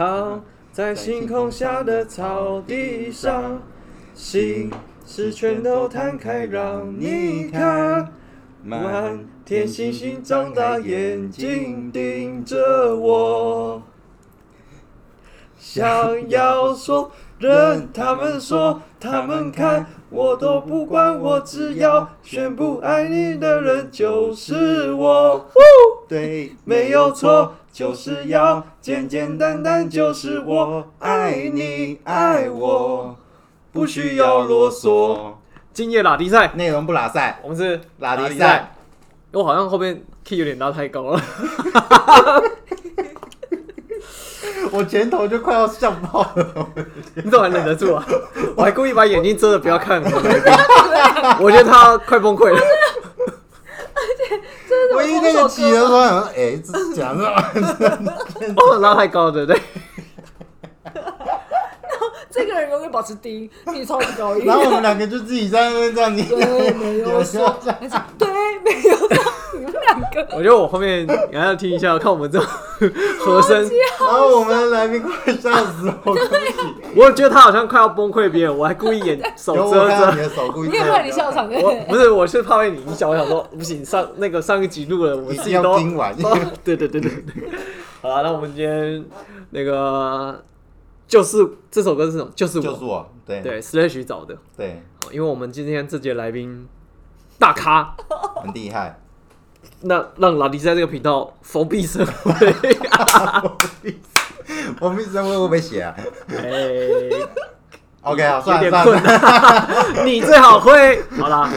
躺在星空下的草地上，心是全都摊开让你看，满天星星张大眼睛盯着我，想要说，任他们说，他们看，我都不管，我只要宣布爱你的人就是我。对，没有错，就是要简简单单，就是我爱你爱我，不需要啰嗦。今夜拉迪赛，内容不拉塞，我们是拉迪赛。我好像后面 key 有点拉太高了，我前头就快要笑爆了。你怎么还忍得住啊？我还故意把眼睛遮着，不要看。我觉得他快崩溃了。我一那个起的时候，想说，哎，这是讲什么？哦，拉太高，对不对？这个人永远保持低音，你超级高音。然后我们两个就自己在那边这样，你对，没有说，对，没有两个。我觉得我后面也要听一下，看我们这种和声。然后我们的来宾快笑死我了。我觉得他好像快要崩溃边，我还故意眼手遮着你着。的手故意你也怕你笑场对不我对？不是，我是怕被你影响。我想说，不行，上那个上一集录了，我自己都 听完。哦 对对对对对。好了，那我们今天那个就是这首歌是什么？就是我就是我，对对 Slash 找的，对，因为我们今天这节来宾大咖，很厉害。那让拉迪在这个频道封闭社会。我们生会会不会写啊哎，？OK，啊，有算了算了。难。你最好会。好啦，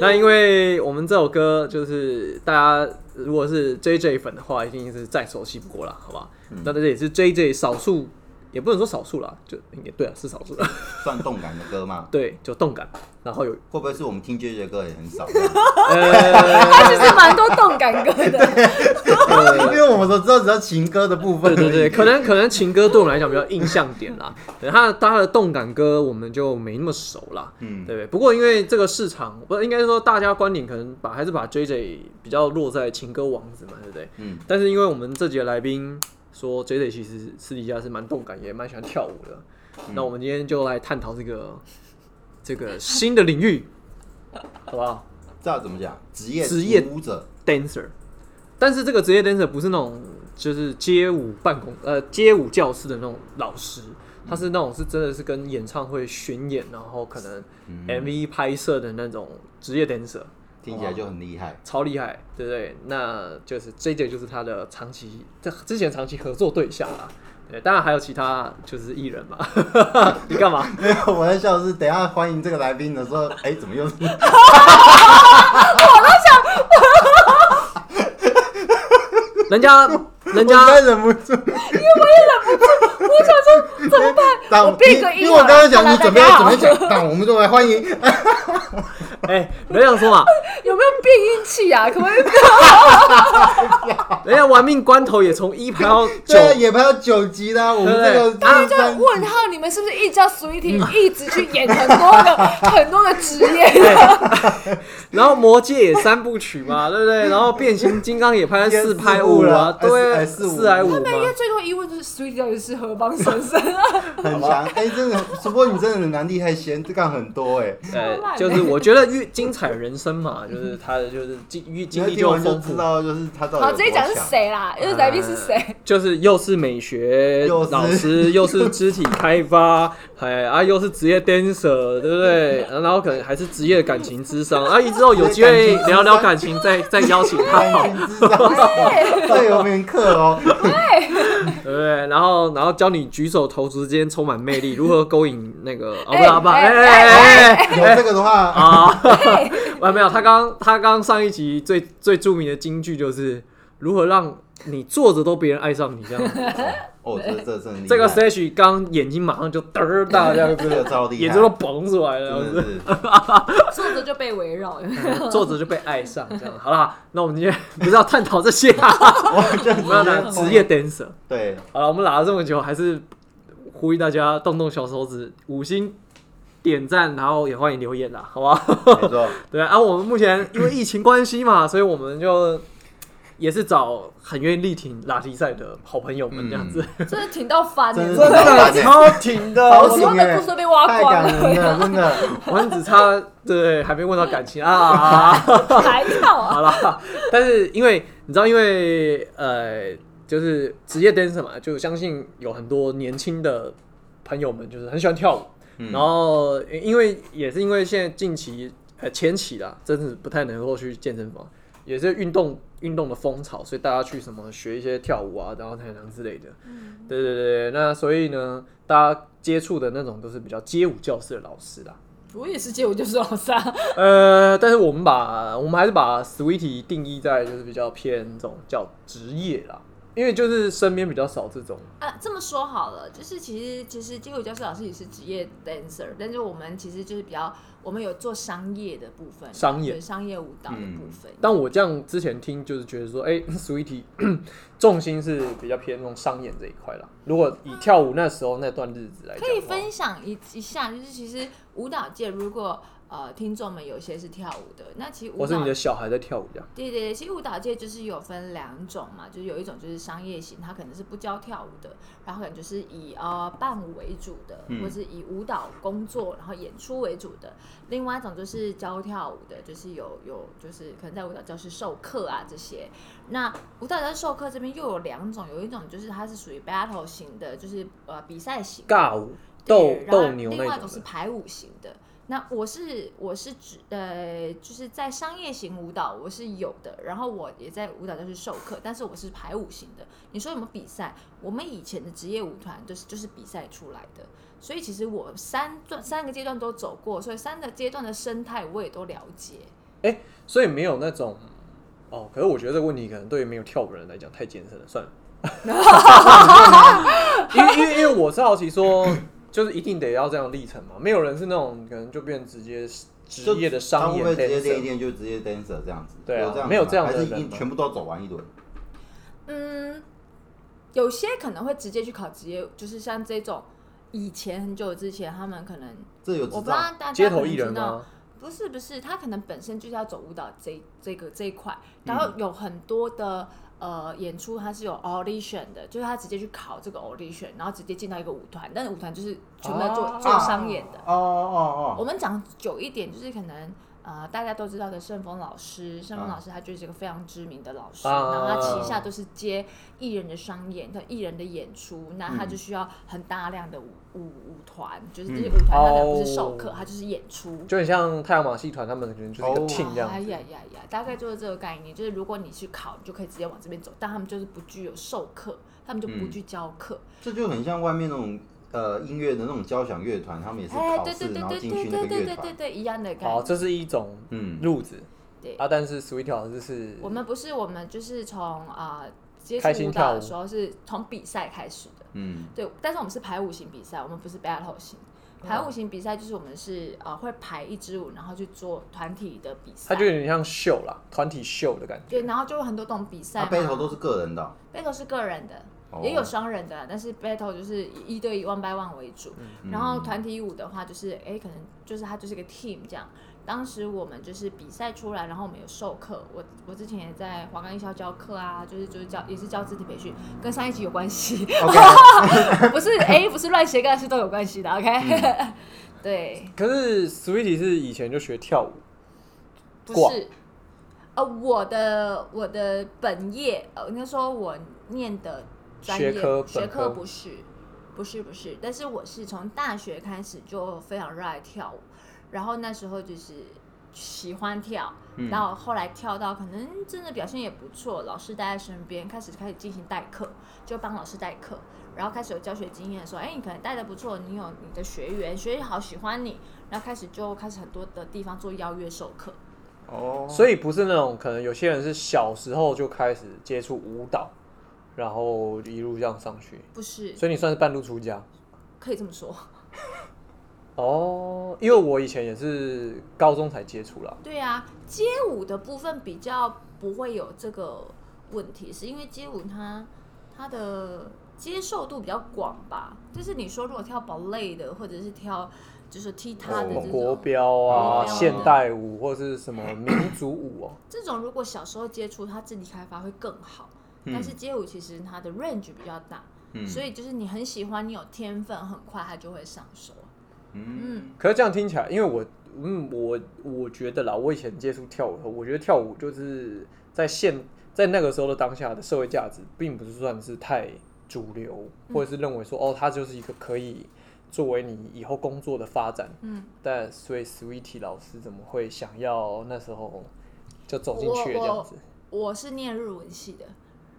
那因为我们这首歌就是大家如果是 JJ 粉的话，一定是再熟悉不过了，好吧？嗯那这也是 JJ 少数，也不能说少数啦，就也对啊，是少数的。算动感的歌吗？对，就动感，然后有会不会是我们听 J J 的歌也很少？呃，他其实蛮多动感歌的，因为我们都知道只要情歌的部分。对对对，可能可能情歌对我们来讲比较印象点啦。对，他他的动感歌我们就没那么熟啦。嗯，对不对？不过因为这个市场，不应该说大家观点可能把还是把 J J 比较落在情歌王子嘛，对不对？嗯，但是因为我们这节来宾说 J J 其实私底下是蛮动感，也蛮喜欢跳舞的。那我们今天就来探讨这个这个新的领域，好不好这要怎么讲？职业职业舞者，？Dancer，但是这个职业 dancer 不是那种就是街舞办公呃街舞教室的那种老师，他是那种是真的是跟演唱会巡演，然后可能嗯 MV 拍摄的那种职业 dancer。听起来就很厉害。超厉害，对不对？那就是 J J 就是他的长期在之前长期合作对象啊。对，当然还有其他就是艺人嘛。你干嘛？没有，我在笑是，等一下欢迎这个来宾的时候，哎，怎么又是？人家 人家忍不住，因为我也忍不住，我想说怎么办？但我变个音因为我刚刚讲你准备准备讲，但我们就来欢迎。哎，人家说嘛，有没有变音器啊？可不可以？人家玩命关头也从一排到九对，啊，也排到九级啦。我们这个大家就问号，你们是不是一直叫 Sweetie 一直去演很多个很多个职业？然后魔戒也三部曲嘛，对不对？然后变形金刚也拍了四拍五了对，哎四五四还五嘛他们。应该最多疑问就是 Sweetie 到底是何方神圣啊？很强。哎，真的，主播你真的很难厉害，闲干很多哎。呃超烂，的就是我觉得越精彩人生嘛，就是他的就是经越经历就丰富，知道，就是他到底好，有直接讲是。谁啦？又是来宾是谁？就是又是美学又是老师，又是肢体开发，哎啊，又是职业 dancer，对不对？然后可能还是职业感情智商，啊，之后有机会聊聊感情，再再邀请他，感情智商，这有门课哦。对不对？然后然后教你举手投足之间充满魅力，如何勾引那个哦，不是啊，不，哎哎哎这个的话，啊，完没有？他刚他刚上一集最最著名的金句就是如何让你坐着都别人爱上你这样子。哦，这这真厉害这个 Slash 刚眼睛马上就嘚儿大这样这个子，超厉害，眼睛都蹦出来了，这样子真的是。坐着就被围绕，有没有坐着就被爱上这样。好啦，那我们今天不是要探讨这些啊，我们要谈职业 dancer。对，好了，我们拉了这么久，还是呼吁大家动动小手指，五星点赞，然后也欢迎留言啦，好不好？没错，对啊，我们目前因为疫情关系嘛，所以我们就也是找很愿意力挺拉力赛的好朋友们这样子，真的挺到烦的，真的超挺的，好我所有的故事都被挖太光了，真的。我们只差对还没问到感情啊。还要啊，好啦，但是因为你知道，因为呃，就是职业 dancer 嘛，就相信有很多年轻的朋友们就是很喜欢跳舞，嗯。然后因为也是因为现在近期呃前期啦，真是不太能够去健身房，也是运动运动的风潮，所以大家去什么学一些跳舞啊，然后太阳之类的，对对对，那所以呢，大家接触的那种都是比较街舞教室的老师啦。我也是街舞教室老师啊，呃，但是我们把我们还是把 Sweetie 定义在就是比较偏这种叫职业啦，因为就是身边比较少这种，啊，这么说好了，就是其实其实街舞教室老师也是职业 dancer，但是我们其实就是比较，我们有做商业的部分，商业商业舞蹈的部分。但我这样之前听就是觉得说，哎、s w e e t i e 重心是比较偏那种商演这一块啦。如果以跳舞那时候那段日子来讲，可以分享一一下，就是其实舞蹈界如果呃听众们有些是跳舞的，那其实舞蹈你的小孩在跳舞这样。对对对，其实舞蹈界就是有分两种嘛，就是有一种就是商业型，它可能是不教跳舞的，然后可能就是以呃伴舞为主的，嗯或是以舞蹈工作然后演出为主的。另外一种就是教跳舞的，就是有有就是可能在舞蹈教室授课啊这些。那舞蹈教室授课这边又有两种，有一种就是它是属于 battle 型的，就是呃比赛型尬舞、斗斗牛另外一种，是排舞型的。那我是我是指呃，就是在商业型舞蹈我是有的，然后我也在舞蹈教室授课，但是我是排舞型的。你说有没有比赛？我们以前的职业舞团就是就是比赛出来的，所以其实我三段三个阶段都走过，所以三个阶段的生态我也都了解。所以没有那种哦。可是我觉得这个问题可能对于没有跳舞的人来讲太艰深了，算了。因为因为因为我是好奇说，就是一定得要这样历程嘛，没有人是那种可能就变直接职业的商业他会直接练一 dancer。练就直接 dancer 这样子？对啊有没有这样的吗还是人吗一全部都走完一轮？嗯，有些可能会直接去考职业，就是像这种以前很久之前他们可能这有我不知道？大家街头艺人吗？不是不是，他可能本身就是要走舞蹈这这个这一块，嗯然后有很多的、呃演出，他是有 audition 的，就是他直接去考这个 audition，然后直接进到一个舞团，但是舞团就是全部在做、啊做商演的。哦哦哦，我们讲久一点，就是可能呃大家都知道的盛峰老师，盛峰老师他就是一个非常知名的老师，啊然后他旗下都是接艺人的商演，他艺人的演出，那他就需要很大量的舞舞舞团，就是这些嗯。舞团他不是授课，哦他就是演出。就很像太阳马戏团，他们可能就是一个哦。team 这样子。哎呀呀呀，大概就是这个概念，就是如果你去考，你就可以直接往这边走，但他们就是不具有授课，他们就不嗯。去教课。这就很像外面那种呃音乐的那种交响乐团，他们也是哎，考试对对对对然后进去对对对那个乐团。对对对，一样的概好，念。这是一种嗯，路子对啊，但是 Sweet 老师是我们不是，我们就是从啊、接开触舞心跳舞蹈的时候是从比赛开始的，嗯，对，但是我们是排舞型比赛，我们不是 battle 型。排舞型比赛就是我们是呃会排一支舞，然后去做团体的比赛。它就有点像秀啦，团体秀的感觉。对，然后就有很多种比赛背头都是个人的哦。battle 是个人的，哦也有双人的，但是 battle 就是以一对一 one by one 为主。嗯然后团体舞的话，就是哎、可能就是它就是个 team 这样。当时我们就是比赛出来，然后我们有授课。我我之前也在华冈艺校教课啊，就是就是教也是教肢体培训，跟上一集有关系 不是哎、不是乱斜杠是都有关系的。OK，对，可是 Sweetie 是以前就学跳舞，不是。呃，我的我的本业，呃，应该说我念的专业学科学本科科不是，不是不是，但是我是从大学开始就非常热爱跳舞，然后那时候就是喜欢跳，嗯。然后后来跳到可能真的表现也不错，老师带在身边，开始开始进行代课，就帮老师代课，然后开始有教学经验，说，哎，你可能带的不错，你有你的学员，学员好喜欢你，然后开始就开始很多的地方做邀约授课。哦，所以不是那种可能有些人是小时候就开始接触舞蹈，然后一路这样上去，不是，所以你算是半路出家。可以这么说。哦，因为我以前也是高中才接触啦。对啊，街舞的部分比较不会有这个问题，是因为街舞它它的接受度比较广吧。就是你说如果跳 ballet 的，或者是跳就是踢踏的国标啊、现代舞或是什么民族舞哦、这种如果小时候接触，它自己开发会更好。嗯但是街舞其实它的 range 比较大，嗯所以就是你很喜欢，你有天分，很快它就会上手。嗯，可是这样听起来，因为我嗯我我觉得啦，我以前接触跳舞我觉得跳舞就是在现在那个时候的当下的社会价值，并不是算是太主流，或者是认为说哦，它就是一个可以作为你以后工作的发展。嗯，但所以 Sweetie 老师怎么会想要那时候就走进去这样子？我是念日文系的，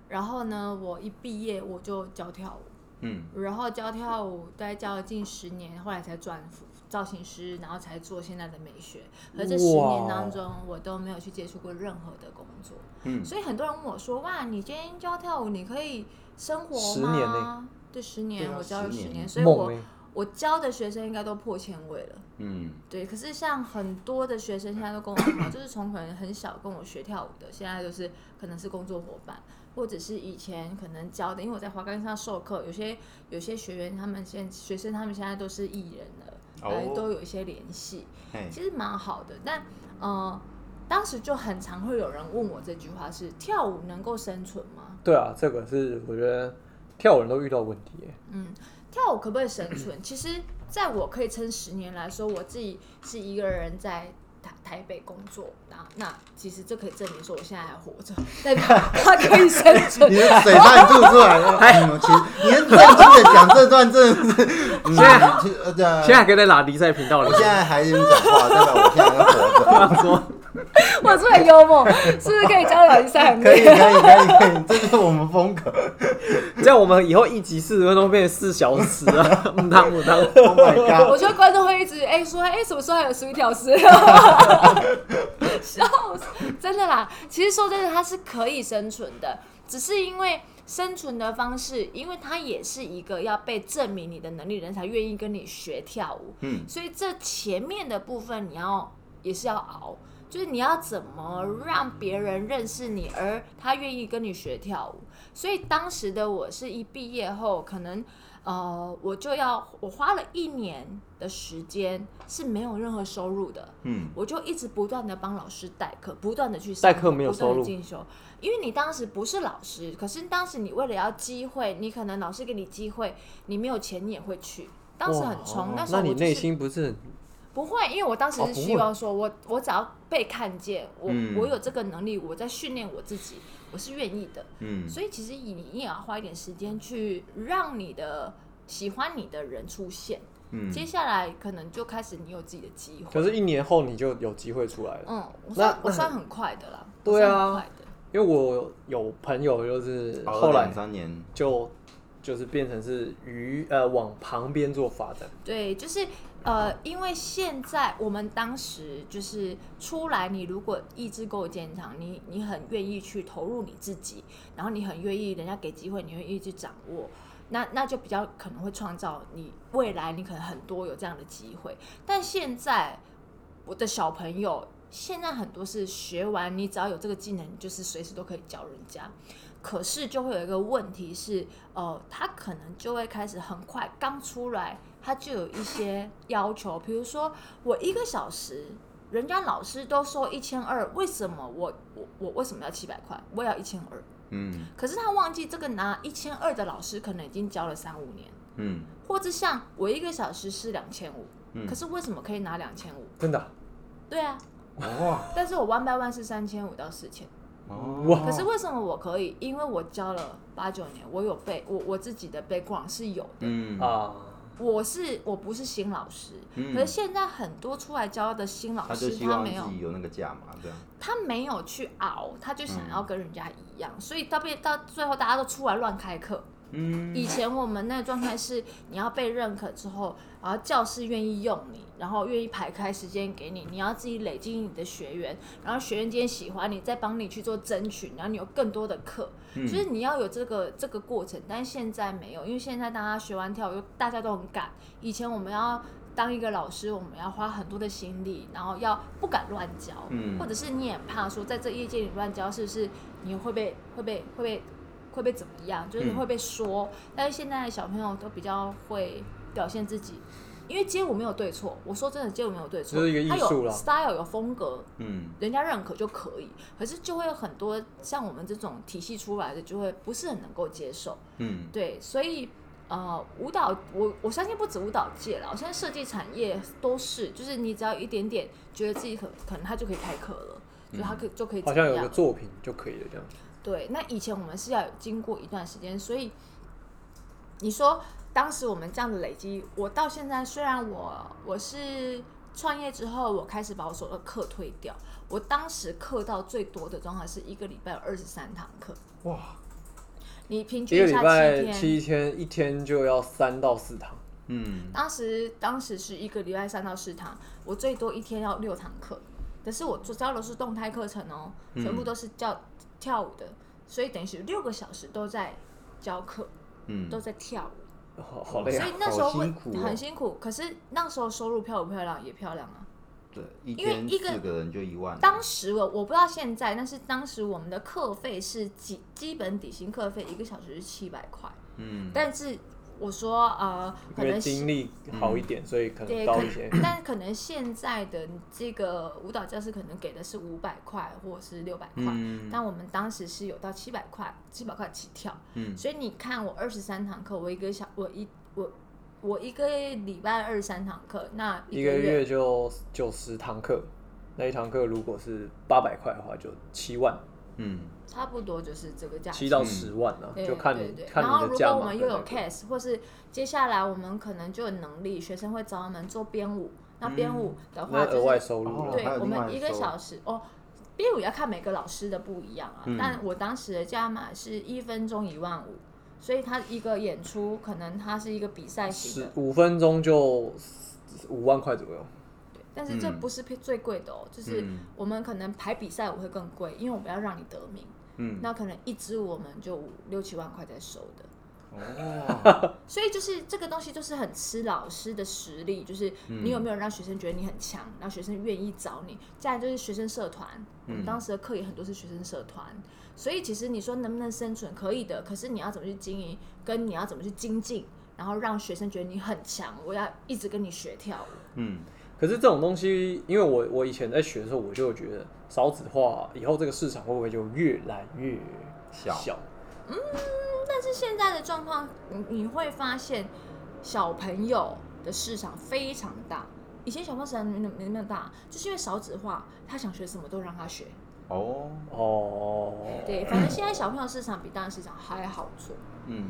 然后呢，我一毕业我就教跳舞，嗯然后教跳舞大概教了近十年，后来才转造型师，然后才做现在的美学。而这十年当中，我都没有去接触过任何的工作，嗯所以很多人问我说：“哇，你今天教跳舞，你可以生活十年吗？”对，十年，啊我教了十年所以我我教的学生应该都破千位了。嗯对，可是像很多的学生现在都跟我很好，就是从可能很小跟我学跳舞的，现在都是可能是工作伙伴，或者是以前可能教的，因为我在华冈上授课，有些有些学员他们现学生他们现在都是艺人了，都有一些联系，其实蛮好的。但呃，当时就很常会有人问我这句话是：跳舞能够生存吗？对啊，这个是我觉得跳舞人都遇到问题。嗯，跳舞可不可以生存？其实，在我可以撑十年来说，我自己是一个人在台台北工作，那那其实这可以证明说我现在还活着，代表他可以生存你。的水差点吐出来了。嗯，其实你很认真的讲这段，真的是，现在现在还可以在拉迪赛频道里我现在还能讲话，代表我现在还活着。说，我是不是很幽默，是不是可以教老师三可以，可以，可以，可以，这就是我们风格。这样我们以后一集四十分钟变成四小时啊！唔当唔当，Oh my god！我觉得观众会一直哎、说哎、什么时候还有 sweet 老师？笑死，真的啦。其实说真的，它是可以生存的，只是因为生存的方式，因为它也是一个要被证明你的能力人才愿意跟你学跳舞，嗯所以这前面的部分你要也是要熬。就是你要怎么让别人认识你，而他愿意跟你学跳舞。所以当时的我是一毕业后，可能呃，我就要我花了一年的时间是没有任何收入的，嗯。我就一直不断的帮老师代课，不断的去上代课没有收入。进修，因为你当时不是老师，可是当时你为了要机会，你可能老师给你机会，你没有钱你也会去。当时很冲，那时候那你内我就是心不是？不会，因为我当时是希望说我我只要被看见，我、嗯。我有这个能力，我在训练我自己，我是愿意的。嗯所以其实你你也要花一点时间去让你的喜欢你的人出现，嗯接下来可能就开始你有自己的机会。可是，一年后你就有机会出来了。嗯，我算我算很快的啦，对啊。因为我有朋友就是后来两三年，就就是变成是鱼呃往旁边做发展。对，就是呃，因为现在我们当时就是出来，你如果意志够坚强，你你很愿意去投入你自己，然后你很愿意人家给机会，你愿意去掌握，那那就比较可能会创造你未来你可能很多有这样的机会。但现在我的小朋友。现在很多是学完，你只要有这个技能，就是随时都可以教人家。可是就会有一个问题是，呃，他可能就会开始很快刚出来，他就有一些要求，比如说我一个小时，人家老师都收一千二，为什么我我我为什么要七百块？我也要一千二。嗯可是他忘记这个拿一千二的老师可能已经教了三五年，嗯或者像我一个小时是两千五，嗯可是为什么可以拿两千五？真的啊、对啊，哦但是我 one by one 是三千五到四千。可是为什么我可以？因为我教了八九年，我有背我我自己的 background 是有的。嗯啊，我是我不是新老师，嗯可是现在很多出来教的新老他就师，希望自他没有己有那个价嘛，这样。他没有去熬，他就想嗯要跟人家一样，所以到被到最后大家都出来乱开课。嗯。以前我们那个状态是，你要被认可之后，然后教室愿意用你，然后愿意排开时间给你，你要自己累积你的学员，然后学员今天喜欢你，再帮你去做争取，然后你有更多的课，嗯。就是你要有这个这个过程，但是现在没有，因为现在大家学完跳舞，大家都很赶，以前我们要。当一个老师，我们要花很多的心力，然后要不敢乱教，嗯。或者是你也怕说在这业界里乱教，是不是你会被会被会被会被怎么样，就是嗯会被说。但是现在的小朋友都比较会表现自己，因为街舞没有对错。我说真的，街舞没有对错，它有 style 有风格，嗯人家认可就可以。可是就会有很多像我们这种体系出来的，就会不是很能够接受。嗯对，所以呃，舞蹈我我相信不止舞蹈界了，现在设计产业都是，就是你只要一点点觉得自己可可能他就可以开课了，就他可以就可以好像有个作品就可以了这样。对，那以前我们是要有经过一段时间，所以你说当时我们这样的累积，我到现在虽然我我是创业之后，我开始把我所有的课退掉，我当时课到最多的状态是一个礼拜有二十三堂课，哇，你平一个礼均一下拜天。七天，一天就要三到四堂。嗯当时当时是一个礼拜三到四堂，我最多一天要六堂课，可是我做教的是动态课程哦，嗯全部都是教跳舞的，所以等于是六个小时都在教课，嗯都在跳舞，好好累啊所以！那时候会很辛苦。可是那时候收入漂不漂亮也漂亮啊。对，因为一个四个人就一万，当时我我不知道现在，但是当时我们的课费是基基本底薪课费一个小时是七百块，嗯但是我说呃，可能精力好一点，所以可能高一些。但可能现在的这个舞蹈教室可能给的是五百块或者是六百块，嗯但我们当时是有到七百块，七百块起跳。嗯所以你看，我二十三堂课，我一个小，我一我我一个礼拜二十三堂课，那一个个月就九十堂课，那一堂课如果是八百块的话，就七万，嗯差不多就是这个价钱。七到十万啊，对就看对对，你看然后如你的价码果我们又有 case，或是接下来我们可能就有能力，学生会找我们做编舞。那编舞的话，额外是收入了。对我哦还有另外们一个收小时哦，编舞要看每个老师的不一样啊。嗯但我当时的价码是一分钟一万五，所以他一个演出可能他是一个比赛型的，五分钟就五万块左右。但是这嗯不是最贵的哦，就是嗯我们可能排比赛我会更贵，因为我们要让你得名，嗯那可能一支我们就五六七万块在收的。哦 所以就是这个东西就是很吃老师的实力，就是嗯你有没有让学生觉得你很强，让学生愿意找你。再来就是学生社团，我们嗯当时的课也很多是学生社团，所以其实你说能不能生存，可以的。可是你要怎么去经营，跟你要怎么去精进，然后让学生觉得你很强，我要一直跟你学跳舞。嗯可是这种东西，因为我我以前在学的时候，我就有觉得少子化以后这个市场会不会就越来越小小？但是现在的状况，你你会发现小朋友的市场非常大。以前小朋友市场没没那么大，就是因为少子化，他想学什么都让他学。哦哦，对，反正现在小朋友市场比大人市场还好做。嗯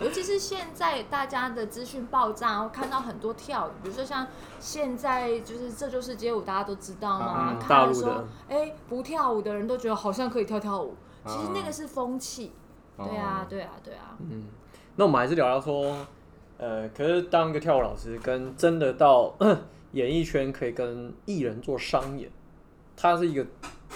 尤其是现在大家的资讯爆炸，然后看到很多跳舞，比如说像现在就是这就是街舞，大家都知道嘛。嗯看大陆的哎，不跳舞的人都觉得好像可以跳跳舞，其实那啊个是风气。对啊，对啊，对啊。嗯，那我们还是聊聊说，呃，可是当一个跳舞老师跟真的到 演艺圈可以跟艺人做商演，它是一个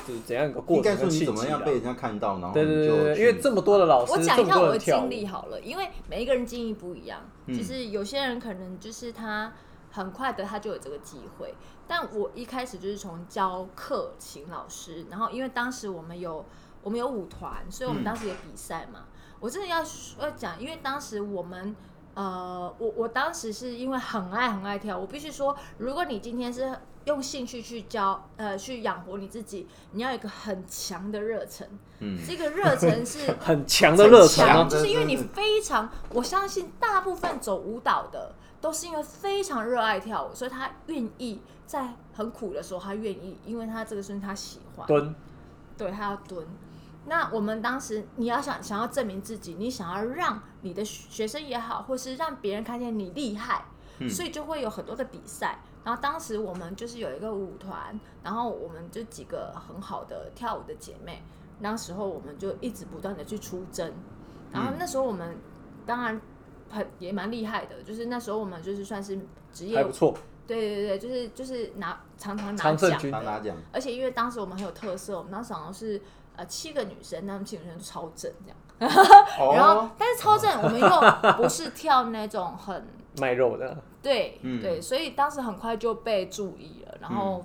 就是怎样一个过应该说程跟契你怎么机啊？样被人家看到，然后对对对因为这么多的老师，我讲这么一下我的经历好了，因为每一个人经历不一样。嗯就是有些人可能就是他很快的他就有这个机会，但我一开始就是从教课请老师，然后因为当时我们有我们有舞团，所以我们嗯当时有比赛嘛。我真的要要讲，因为当时我们。呃，我我当时是因为很爱很爱跳，我必须说，如果你今天是用兴趣去教，呃，去养活你自己，你要有一个很强的热忱，嗯。这个热忱是 很强的热忱啊，就是因为你非常，我相信大部分走舞蹈的都是因为非常热爱跳舞，所以他愿意在很苦的时候，他愿意，因为他这个是他喜欢，蹲，对他要蹲。那我们当时你要想想要证明自己，你想要让你的学生也好，或是让别人看见你厉害，嗯。所以就会有很多的比赛。然后当时我们就是有一个舞团，然后我们就几个很好的跳舞的姐妹，那时候我们就一直不断的去出征。然后那时候我们当然很也蛮厉害的，就是那时候我们就是算是职业还不，错，对对对，就是就是拿常常拿奖而且因为当时我们很有特色，我们当时好像是呃七个女生，那么七个女生都超正这样。然后哦，但是超正，我们又不是跳那种很卖肉的，对、嗯对，所以当时很快就被注意了。然后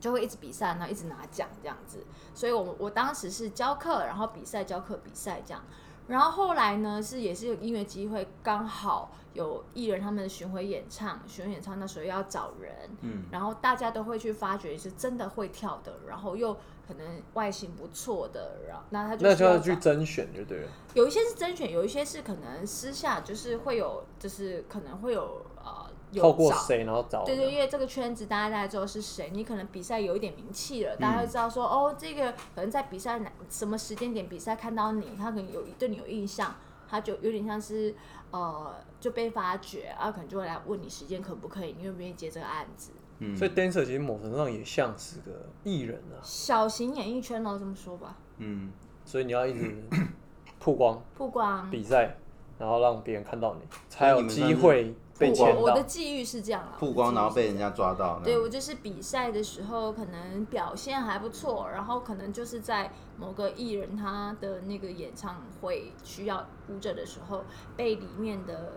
就会一直比赛，然后一直拿奖这样子。所以我我当时是教课，然后比赛教课比赛这样。然后后来呢，是也是有音乐机会，刚好有艺人他们的巡回演唱，巡回演唱那时候要找人，嗯，然后大家都会去发掘是真的会跳的，然后又可能外形不错的，然后那他就那就要去甄选就对了。有一些是甄选，有一些是可能私下就是会有，就是可能会有呃透过谁然后找？对对，因为这个圈子大家大概知道是谁，你可能比赛有一点名气了，大家会知道说、哦，这个可能在比赛哪什么时间点比赛看到你，他可能有对你有印象，他就有点像是呃就被发掘，啊，可能就会来问你时间可不可以，你愿不愿意接这个案子。嗯。所以 dancer 其实某程度上也像是个艺人啊，小型演艺圈咯，这么说吧，嗯，所以你要一直 曝光。曝光。比赛，然后让别人看到你，才有机会被曝光签到。我的。际遇是这样啊，曝光然后被人家抓到，对我就是比赛的时候，可能表现还不错，然后可能就是在某个艺人他的那个演唱会需要舞者的时候，被里面的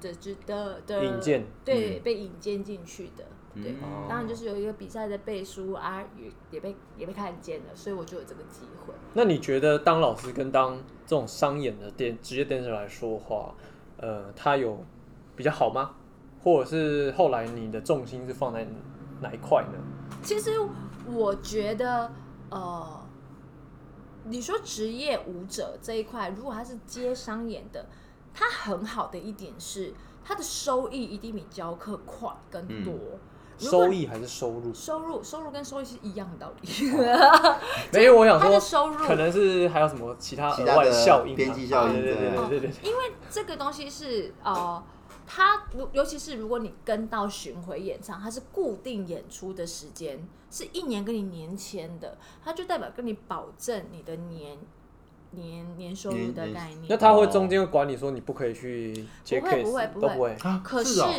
的的的的引荐。对，被引荐进去的。对，嗯当然就是有一个比赛的背书啊，也也被也被看见了，所以我就有这个机会。那你觉得当老师跟当这种商演的电职业 dancer 来说的话，呃，他有比较好吗？或者是后来你的重心是放在哪一块呢？其实我觉得，呃，你说职业舞者这一块，如果他是接商演的，他很好的一点是，他的收益一定比教课快更多。收益还是收入？收入收入跟收益是一样的道理，没有，我想说，收入可能是还有什么其他额外其他的效应啊、边际效应对对对对对对对。因为这个东西是呃，它如尤其是如果你跟到巡回演唱，它是固定演出的时间，是一年跟你年签的，它就代表跟你保证你的年年年收入的概念。那他会中间管你说你不可以去接不会 case，不会不会都不会。啊可是是哦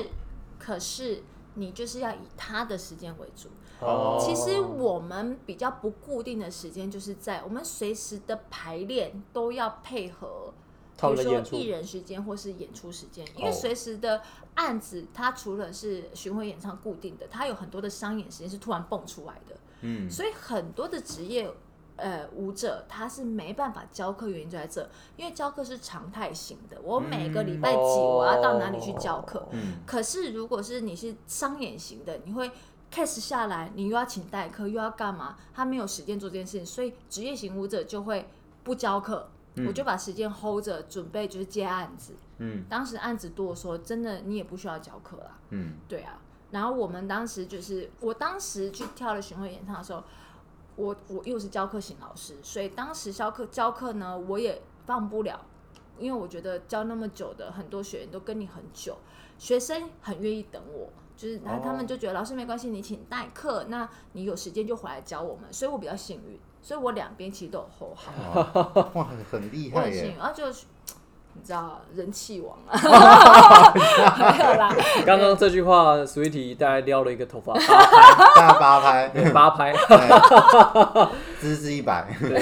可是你就是要以他的时间为主。哦其实我们比较不固定的时间，就是在我们随时的排练都要配合，比如说艺人时间或是演出时间，因为哦随时的案子，它除了是巡回演唱固定的，它有很多的商演时间是突然蹦出来的，嗯，所以很多的职业。呃，舞者他是没办法教课，原因就在这，因为教课是常态型的，我每个礼拜几我要到哪里去教课，嗯可是如果是你是商演型的，你会 case 下来，你又要请代课，又要干嘛？他没有时间做这件事情，所以职业型舞者就会不教课，我就把时间 hold 着，准备就是接案子。嗯当时案子多的时候，真的你也不需要教课啦。嗯对啊，然后我们当时就是，我当时去跳了巡回演唱的时候，我我又是教课型老师，所以当时教课教课呢，我也放不了，因为我觉得教那么久的很多学员都跟你很久，学生很愿意等我。就是，然后他们就觉得老师没关系，你请代课，那你有时间就回来教我们，所以我比较幸运，所以我两边其实都有 hold 好，哇哇，很厉害耶！我很幸运，然后就是你知道人气王啊，没有啦，刚刚这句话，Sweetie 大概撩了一个头发八 拍，大八拍，八拍。哎资质一百，对，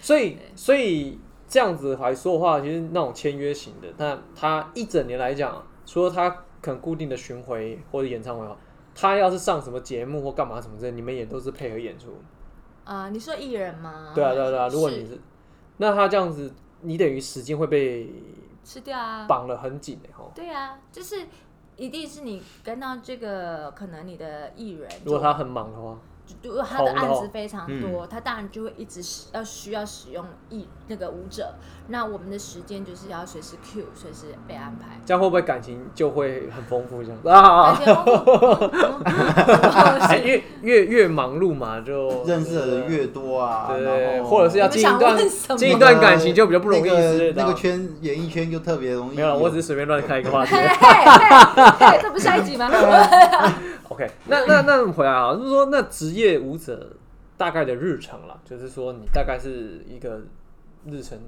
所以所以这样子来说的话，其实那种签约型的，那他一整年来讲，除了他可能固定的巡回或者演唱会的话，他要是上什么节目或干嘛什么之类，你们也都是配合演出。啊、你说艺人吗？对啊，对啊，对啊。如果你是是，那他这样子，你等于时间会被吃掉啊，绑了很紧的吼。对啊，就是一定是你跟到这个可能你的艺人，如果他很忙的话，就如果他的案子非常多，他当然就会一直使要需要使用艺那个舞者，那我们的时间就是要随时 Q，随时被安排。这样会不会感情就会很丰富这样子啊？越越越忙碌嘛，就认识的人越多啊，对然后或者是要你们想经营一段问什么经营一段感情就比较不容易那个圈演艺圈就特别容易。没有了，我只是随便乱开一个话题嘿。嘿嘿，这不是下一集吗？OK，那那那我们回来啊，就是说那职业舞者大概的日程啦，就是说你大概是一个日程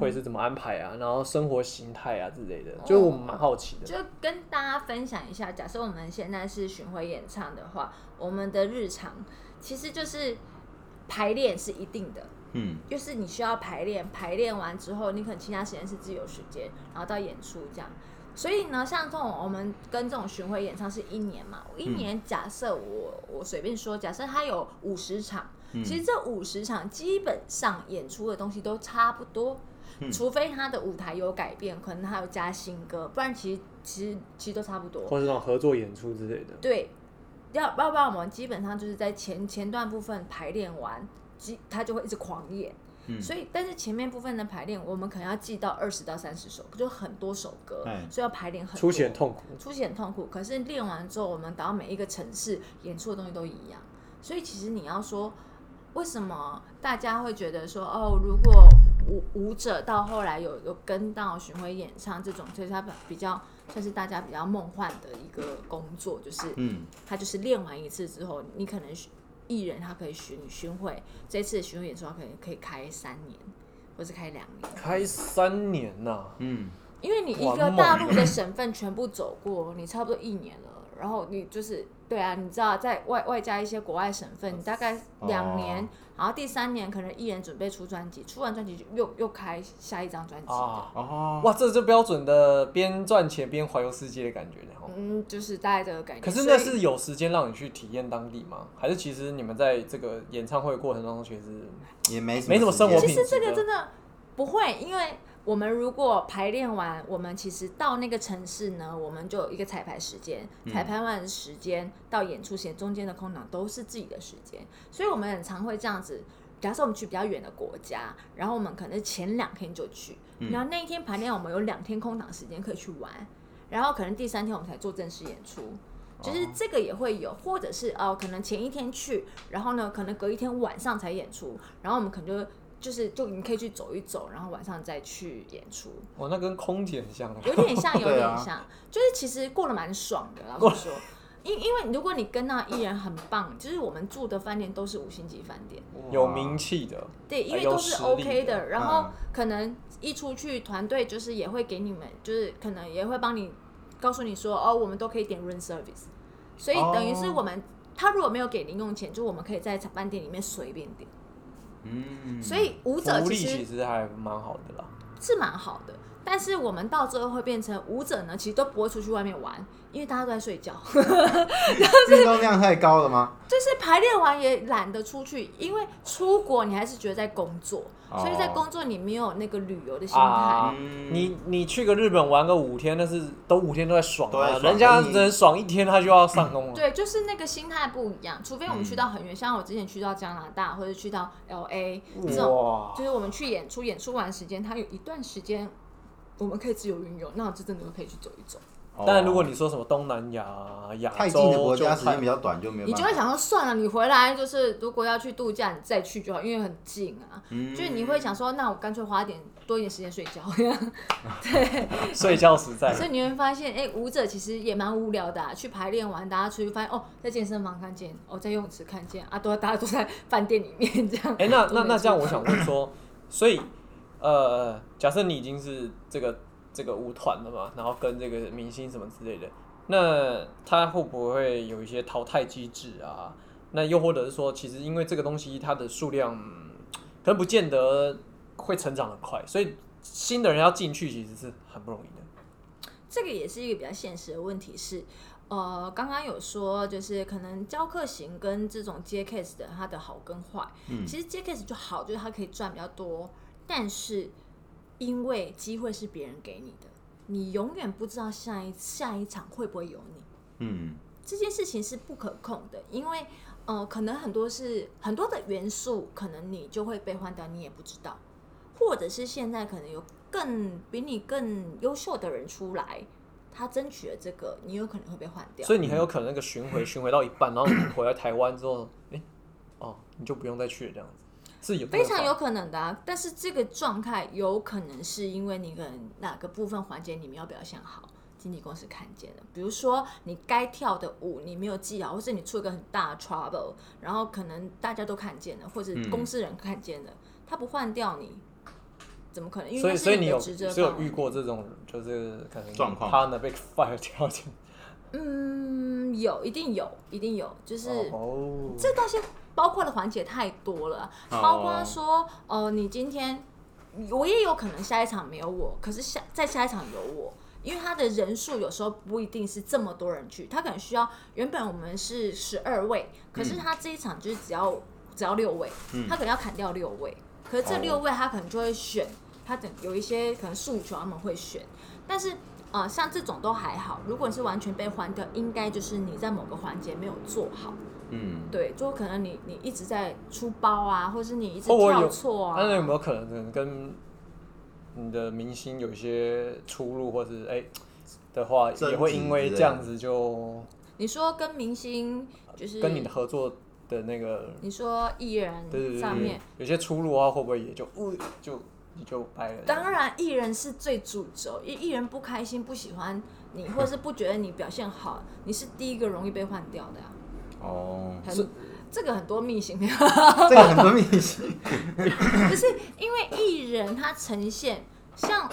会是怎么安排啊，然后生活形态啊之类的，就是我们蛮好奇的。就跟大家分享一下，假设我们现在是巡回演唱的话，我们的日常其实就是排练是一定的，嗯就是你需要排练，排练完之后，你可能其他时间是自由时间，然后到演出这样。所以呢，像这种我们跟这种巡回演唱是一年嘛，一年假设我我随便说，假设他有五十场，嗯其实这五十场基本上演出的东西都差不多，嗯除非他的舞台有改变，可能他有加新歌，不然其实其实其实都差不多。或者那种合作演出之类的。对，要要不然我们基本上就是在前前段部分排练完，基他就会一直狂演。嗯所以，但是前面部分的排练，我们可能要记到二十到三十首，就很多首歌，嗯所以要排练很多。出血很痛苦，出血很痛苦。可是练完之后，我们到每一个城市演出的东西都一样，所以其实你要说，为什么大家会觉得说，哦，如果舞舞者到后来有有跟到巡回演唱这种，就是他比较算是大家比较梦幻的一个工作，就是嗯，他就是练完一次之后，你可能艺人他可以巡巡回，这次的巡回演出他可以可以开三年，或是开两年。开三年呐、嗯，因为你一个大陆的省份全部走过，你差不多一年了，然后你就是对啊，你知道在外外加一些国外省份，你大概两年，哦然后第三年可能艺人准备出专辑，出完专辑就又又开下一张专辑哦，哇，这就标准的边赚钱边环游世界的感觉嗯，就是大概这个感觉。可是那是有时间让你去体验当地吗？还是其实你们在这个演唱会过程当中，其实也没没什么生活时间其实这品质的个真的不会，因为我们如果排练完，我们其实到那个城市呢，我们就有一个彩排时间，嗯。彩排完的时间到演出前中间的空档都是自己的时间，所以我们很常会这样子。假设我们去比较远的国家，然后我们可能前两天就去，嗯。然后那一天排练我们有两天空档时间可以去玩，然后可能第三天我们才做正式演出。就是这个也会有，或者是哦，可能前一天去，然后呢，可能隔一天晚上才演出，然后我们可能就就是就你可以去走一走，然后晚上再去演出，哇，那跟空姐很像啊。有点像，有 点像，就是其实过得蛮爽的，老实说。因因为如果你跟那艺人很棒，就是我们住的饭店都是五星级饭店，有名气的，对，因为都是 OK 的的，然后嗯可能一出去团队就是也会给你们，就是可能也会帮你告诉你说，哦，我们都可以点 room service，所以等于是哦。我们、他如果没有给零用钱，就我们可以在饭店里面随便点，嗯，所以舞者其实其实还蛮好的啦。是蛮好的。但是我们到最后会变成舞者呢，其实都不会出去外面玩，因为大家都在睡觉。运动量太高了吗？就是排练完也懒得出去，因为出国你还是觉得在工作，哦所以在工作你没有那个旅游的心态。啊，嗯你你去个日本玩个五天，那是都五天都在爽啊，爽人家你人爽一天他就要上工了。对，就是那个心态不一样。除非我们去到很远，像我之前去到加拿大或者去到 L A 这种，就是我们去演出，演出完时间，他有一段时间我们可以自由运用，那这真的可以去走一走。哦但如果你说什么东南亚啊、亚洲，太近的国家就时间比较短，就没有。你就会想说，算了，你回来就是如果要去度假，你再去就好，因为很近啊。嗯就是你会想说，那我干脆花点多一点时间睡觉。对 睡觉实在所以你会发现，哎、舞者其实也蛮无聊的、啊。去排练完，大家出去发现，哦，在健身房看见，哦，在游泳池看见，啊，都大家都在饭店里面这样。哎、那那那这样，我想问说，所以呃，假设你已经是这个这个舞团了嘛，然后跟这个明星什么之类的，那他会不会有一些淘汰机制啊？那又或者是说，其实因为这个东西它的数量嗯可能不见得会成长的快，所以新的人要进去其实是很不容易的。这个也是一个比较现实的问题是，呃，刚刚有说就是可能教课型跟这种接 case 的它的好跟坏，嗯其实接 case 就好，就是它可以赚比较多，但是因为机会是别人给你的，你永远不知道下一下一场会不会有你。嗯这件事情是不可控的，因为呃，可能很多是很多的元素，可能你就会被换掉，你也不知道，或者是现在可能有更比你更优秀的人出来，他争取了这个，你有可能会被换掉。所以你很有可能那个巡回巡回到一半，然后你回来台湾之后，哎、哦，你就不用再去了，这样子是有非常有可能的、啊，但是这个状态有可能是因为你可能哪个部分环节你没有表现好，经纪公司看见了。比如说你该跳的舞你没有记好，或是你出一个很大的 trouble，然后可能大家都看见了，或者嗯公司人看见了，他不换掉你，怎么可能？因为所以，那所以你有是的职责是有遇过这种就是可能状况 partner 被 fire 掉进嗯，有，一定有，一定有，就是。哦，这东西包括的环节太多了，哦包括说，哦、你今天我也有可能下一场没有我，可是下在下一场有我，因为他的人数有时候不一定是这么多人去，他可能需要原本我们是十二位，可是他这一场就是只要只要六位，他可能要砍掉六位，可是这六位他可能就会选，他等有一些可能诉求他们会选，但是。呃，像这种都还好，如果你是完全被换掉，应该就是你在某个环节没有做好。嗯，对，就可能你你一直在出包啊，或是你一直跳错啊。那有没有可能跟你的明星有一些出入，或是哎、的话，也会因为这样子就你说跟明星就是跟你的合作的那个，你说艺人上面，，有些出入的话，会不会也就呃就你就掰了？当然艺人是最主轴，艺艺人不开心不喜欢你，或者是不觉得你表现好，你是第一个容易被换掉的呀、哦，很这个很多秘辛，这个很多秘辛，就 是因为艺人他呈现像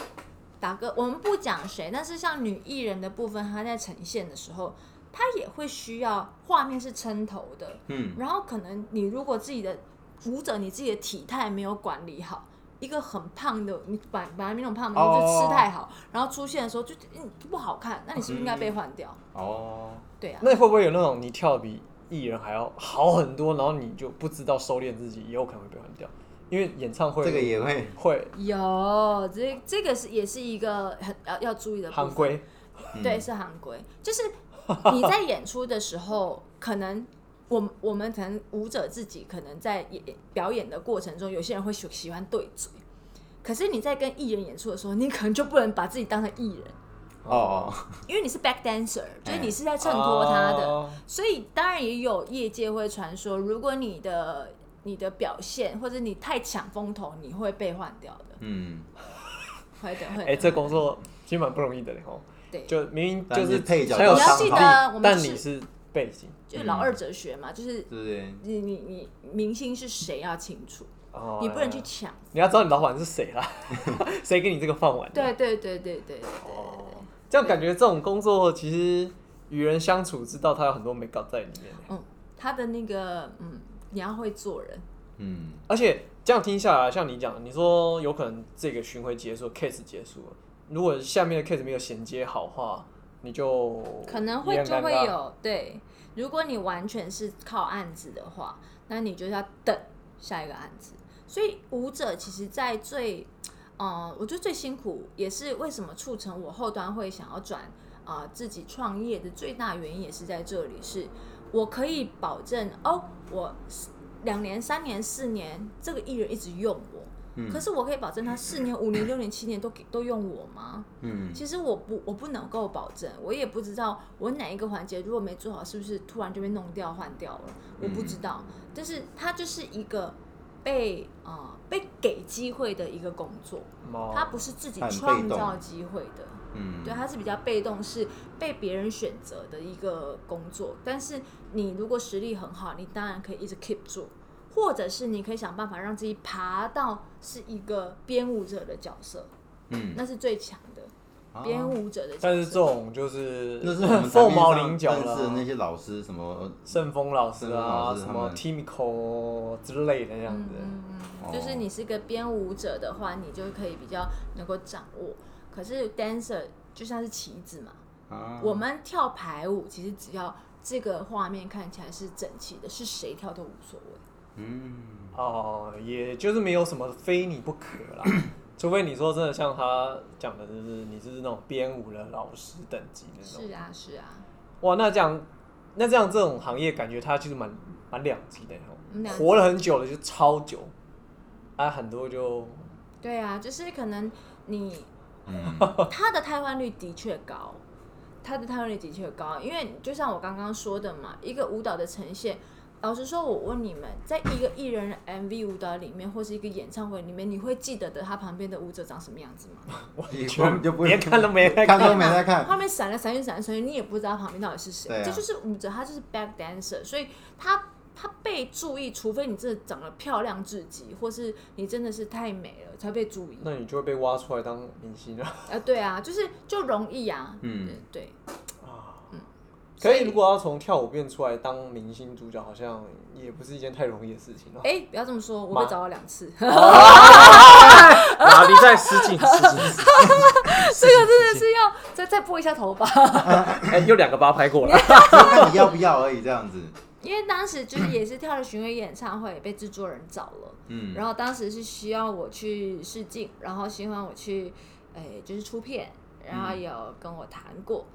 打个，我们不讲谁，但是像女艺人的部分，她在呈现的时候，她也会需要画面是撑头的，嗯，然后可能你如果自己的舞者你自己的体态没有管理好。一个很胖的，你本本来那种胖的，你就吃太好然后出现的时候就嗯不好看，那你是不是应该被换掉？哦，对啊，那会不会有那种你跳的比艺人还要好很多，然后你就不知道收敛自己，也有可能会被换掉？因为演唱会这个也会，会。有这这个是也是一个很要要注意的行规，对，是行规，就是 你在演出的时候，可能我我们可能舞者自己可能在演表演的过程中，有些人会喜喜欢对嘴，可是你在跟艺人演出的时候，你可能就不能把自己当成艺人，哦，因为你是 back dancer，就是你是在衬托他的，哦。所以当然也有业界会传说，如果你的你的表现或者你太抢风头，你会被换掉的，嗯，会的会的。哎、这工作其实蛮不容易的嘞吼。对。就明明就是配角你要记得我们但你是背景。就是老二哲学嘛，就是？你你你明星是谁要清楚，哦，你不能去抢。你要知道你老板是谁啦，谁给你这个饭碗？对对对对对哦，这样感觉这种工作其实与人相处，知道他有很多美感在里面。嗯，他的那个嗯，你要会做人，嗯，而且这样听下来，像你讲，你说有可能这个巡回结束，case 结束了，如果下面的 case 没有衔接好的话，你就可能会就会有对。如果你完全是靠案子的话，那你就要等下一个案子。所以舞者其实，在最呃，我觉得最辛苦，也是为什么促成我后端会想要转啊、呃自己创业的最大原因，也是在这里，是我可以保证哦，我两年、三年、四年，这个艺人一直用我。嗯可是我可以保证他四年、五年、六年、七年都给都用我吗？嗯，其实我不我不能够保证，我也不知道我哪一个环节如果没做好，是不是突然就被弄掉换掉了，我不知道。但是它就是一个被呃被给机会的一个工作，哦它不是自己创造机会的。嗯，对，它是比较被动，是被别人选择的一个工作。但是你如果实力很好，你当然可以一直 keep 住，或者是你可以想办法让自己爬到是一个编舞者的角色，嗯，那是最强的啊编舞者的角色。但是这种就是那是我们 凤毛麟角上认识的那，些老师，什么盛峰老师啊，什么 Timiko 之类的这样子。就是你是个编舞者的话，你就可以比较能够掌握。可是 dancer 就像是棋子嘛，啊，我们跳排舞，其实只要这个画面看起来是整齐的，是谁跳都无所谓。嗯，哦，也就是没有什么非你不可啦，除非你说真的像他讲的，就是你就是那种编舞的老师等级那种。是啊，是啊，哇，那这样，那这样这种行业感觉它其实蛮蛮两极的活了很久了就超久，啊，很多就对啊，就是可能你嗯，他的瘫痪率的确高，他的汰换率的确高，因为就像我刚刚说的嘛，一个舞蹈的呈现。老实说，我问你们，在一个艺人 MV 舞蹈里面，或是一个演唱会里面，你会记得的他旁边的舞者长什么样子吗？以全后就不连看都没在看 看都没在看，画面闪了闪现闪了闪现，你也不知道旁边到底是谁。对啊这就是舞者，他就是 back dancer，所以他他被注意，除非你真的长得漂亮至极，或是你真的是太美了才被注意。那你就会被挖出来当明星了啊，对啊，就是就容易啊，嗯对。可以，如果要从跳舞变出来当明星主角，好像也不是一件太容易的事情哦。哎、不要这么说，我被找了两次，哪里在失敬失敬？这个真的是要再再拨一下头发，哎，又两个八拍过来，看你要不要而已，这样子。因为当时就是也是跳了巡回演唱会，被制作人找了，嗯，然后当时是需要我去试镜，然后希望我去，哎、就是出片，然后有跟我谈过。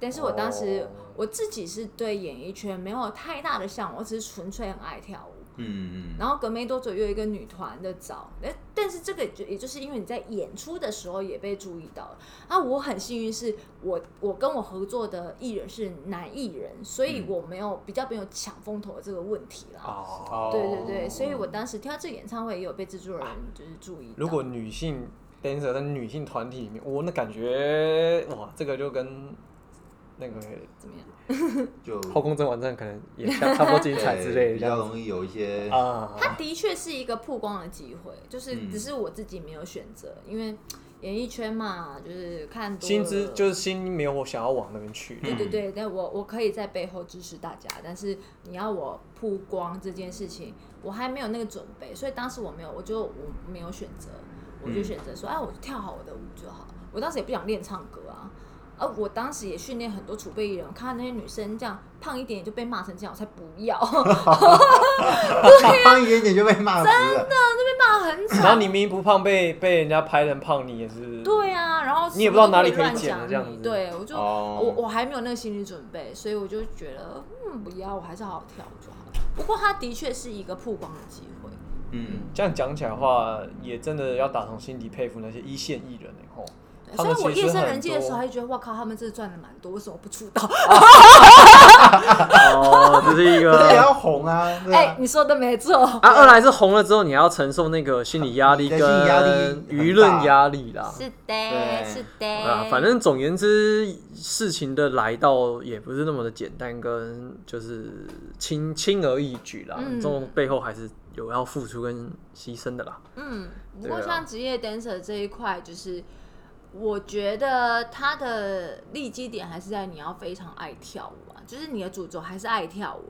但是我当时、哦我自己是对演艺圈没有太大的向往，我只是纯粹很爱跳舞。嗯嗯然后隔没多久又有一个女团的找，但但是这个就也就是因为你在演出的时候也被注意到了。啊，我很幸运是我我跟我合作的艺人是男艺人，所以嗯我没有比较没有抢风头的这个问题啦。哦，对对对，所以我当时跳这个演唱会也有被制作人就是注意到。如果女性 dancer 在女性团体里面，我那感觉哇，这个就跟那个怎么样？就《后宫甄嬛传》可能也差差不多精彩之类的比较容易有一些啊。它的确是一个曝光的机会，就是嗯只是我自己没有选择，因为演艺圈嘛，就是看多薪资了就是心没有我想要往那边去。对对对，但我我可以在背后支持大家，但是你要我曝光这件事情，我还没有那个准备，所以当时我没有，我就我没有选择，我就嗯选择说，哎，我就跳好我的舞就好。我当时也不想练唱歌啊，而我当时也训练很多储备艺人，我看到那些女生这样胖一点点就被骂成这样，我才不要，胖一点点就被骂死了。被骂很惨。然后你明明不胖，被被人家拍成胖，你也是对啊，然后你也不知道哪里可以可以剪的乱讲这样子对我就、哦我我还没有那个心理准备，所以我就觉得嗯不要，我还是好好跳就好。不过它的确是一个曝光的机会。嗯，这样讲起来的话，也真的要打从心底佩服那些一线艺人哎吼。对他们所以我夜深人静的时候，多还觉得哇靠，他们真的赚的蛮多，为什么不出道？哦，这是一个。可是也要红啊，对哎、啊。你说的没错。啊，二来是红了之后，你还要承受那个心理压力跟舆论压力啦。是的，是的啊，反正总言之，事情的来到也不是那么的简单，跟就是轻轻而易举啦。嗯这种背后还是有要付出跟牺牲的啦。嗯，不过像职业 dancer 这一块，就是我觉得它的立基点还是在你要非常爱跳舞啊，就是你的主轴还是爱跳舞。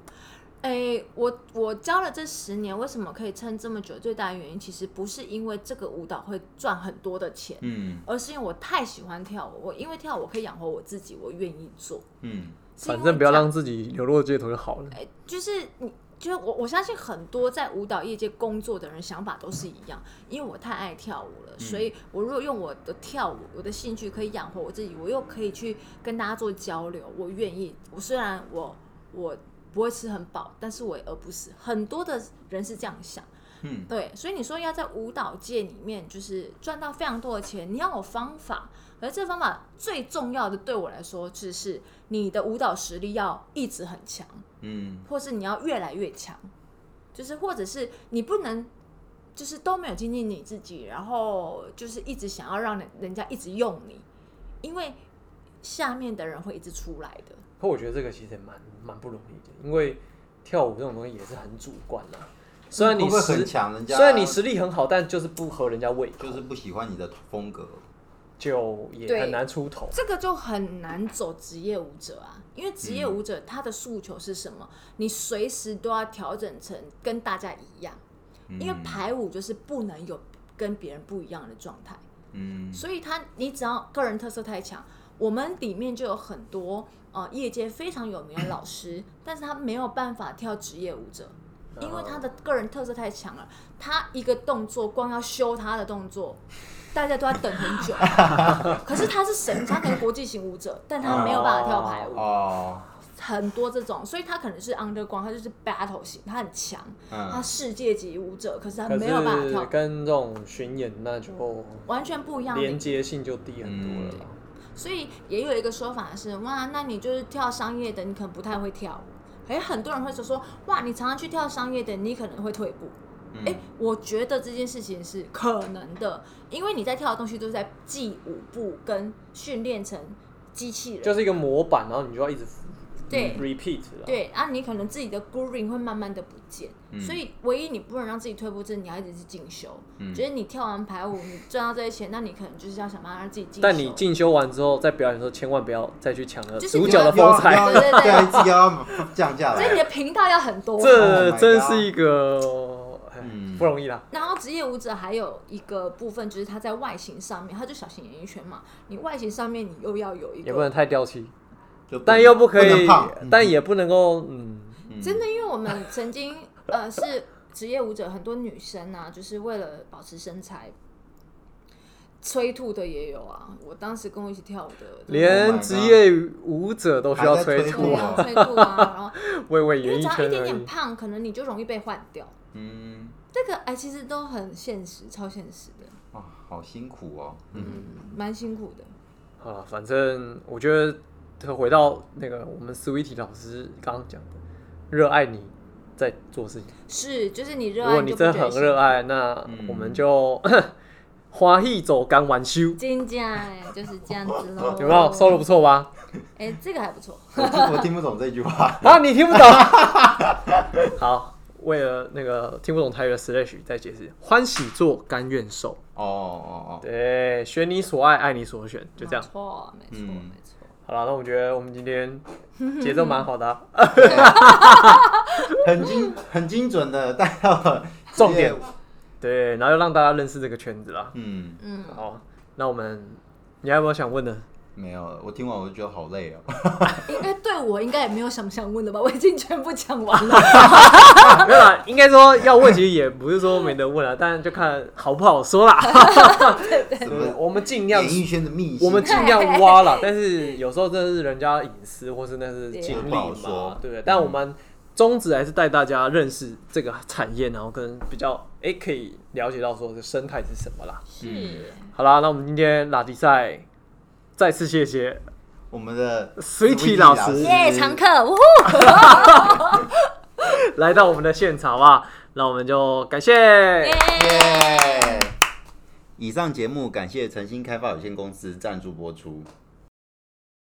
诶，我我教了这十年，为什么可以撑这么久？最大的原因其实不是因为这个舞蹈会赚很多的钱，嗯而是因为我太喜欢跳舞。我因为跳舞我可以养活我自己，我愿意做。嗯反正不要让自己流落街头就好了。哎，就是你，就是我，我相信很多在舞蹈业界工作的人想法都是一样，因为我太爱跳舞了，所以我如果用我的跳舞，我的兴趣可以养活我自己，我又可以去跟大家做交流，我愿意。我虽然我我不会吃很饱，但是我也饿不死。很多的人是这样想。嗯对，所以你说要在舞蹈界里面就是赚到非常多的钱，你要有方法。可是这个方法最重要的，对我来说，就是你的舞蹈实力要一直很强。嗯或是你要越来越强，就是或者是你不能就是都没有精进你自己，然后就是一直想要让人人家一直用你，因为下面的人会一直出来的。可我觉得这个其实也蛮蛮不容易的，因为跳舞这种东西也是很主观啦。虽然你会很强，人家虽然你实力很好，但就是不合人家胃口，就是不喜欢你的风格。就也很难出头。这个就很难走职业舞者啊，因为职业舞者他的诉求是什么？你随时都要调整成跟大家一样，因为排舞就是不能有跟别人不一样的状态。嗯所以他你只要个人特色太强，我们里面就有很多呃业界非常有名的老师，但是他没有办法跳职业舞者，因为他的个人特色太强了。他一个动作光要修他的动作，大家都在等很久。可是他是神，他可能国际型舞者，但他没有办法跳排舞。哦，很多这种，所以他可能是 underground，他就是 battle 型，他很强，他嗯世界级舞者，可是他没有办法跳，跟这种巡演那就完全不一样连接性就低很多了啦。所以也有一个说法是，哇，那你就是跳商业的，你可能不太会跳舞。哎，很多人会说说，哇，你常常去跳商业的，你可能会退步。嗯哎、我觉得这件事情是可能的，因为你在跳的东西都是在记舞步跟训练成机器人，就是一个模板，然后你就要一直对 repeat 了。对啊，你可能自己的 grooving 会慢慢的不见，嗯所以唯一你不能让自己退步，就是你要一直去进修。嗯就是你跳完排舞，你赚到这些钱，那你可能就是要想办法让自己进修。但你进修完之后，在表演的时候，千万不要再去抢了主角的风采。要对对对 要降价所以你。的频道要很多。，这 Oh 真是一个不容易啦。然后职业舞者还有一个部分，就是他在外形上面，他就小型演艺圈嘛，你外形上面你又要有一个也不能。太掉漆，但又不可以但也不能够嗯，嗯真的，因为我们曾经呃是职业舞者，很多女生啊，就是为了保持身材，催吐的也有啊。我当时跟我一起跳舞的，Oh 连职业舞者都需要催吐吐啊，催吐啊，然后 因为演艺只要一点。点胖，可能你就容易被换掉。嗯，这个哎，其实都很现实，超现实的，哇，好辛苦哦。嗯，嗯，蛮辛苦的。好了，反正我觉得回到那个我们 Sweetie 老师刚刚讲的，热爱你在做事情。是，就是你热如爱，果你真的很热爱，那嗯我们就 花艺走干完修，金价哎，就是这样子喽。有没有收的不？错吧？哎，这个还不错。我听我听不懂这句话。啊，你听不懂？好，为了那个听不懂台语的 Slash 再解释：欢喜做，甘愿受。哦哦哦，对，选你所爱，爱你所选，就这样没。错，没错，嗯没错。好了，那我觉得我们今天节奏蛮好的啊、很精很精准的带到了重点。对，然后又让大家认识这个圈子啦。嗯，嗯，好，那我们你还有没有想问的？没有，我听完我就觉得好累哦。应该对我应该也没有想不想问的吧？我已经全部讲完了。没有啦，应该说要问，其实也不是说没得问啊，但就看好不好说啦。什么我们尽量演艺圈的秘辛？我们尽量挖啦，但是有时候这是人家隐私，或是那是经历嘛，对不对？但我们宗旨还是带大家认识这个产业，然后跟比较哎、可以了解到说这生态是什么啦。是，好啦，那我们今天拉迪赛再次谢谢我们的 Sweetie 老师。耶，常客，呜呼，来到我们的现场啊，那我们就感谢。以上节目感谢诚心开发有限公司赞助播出。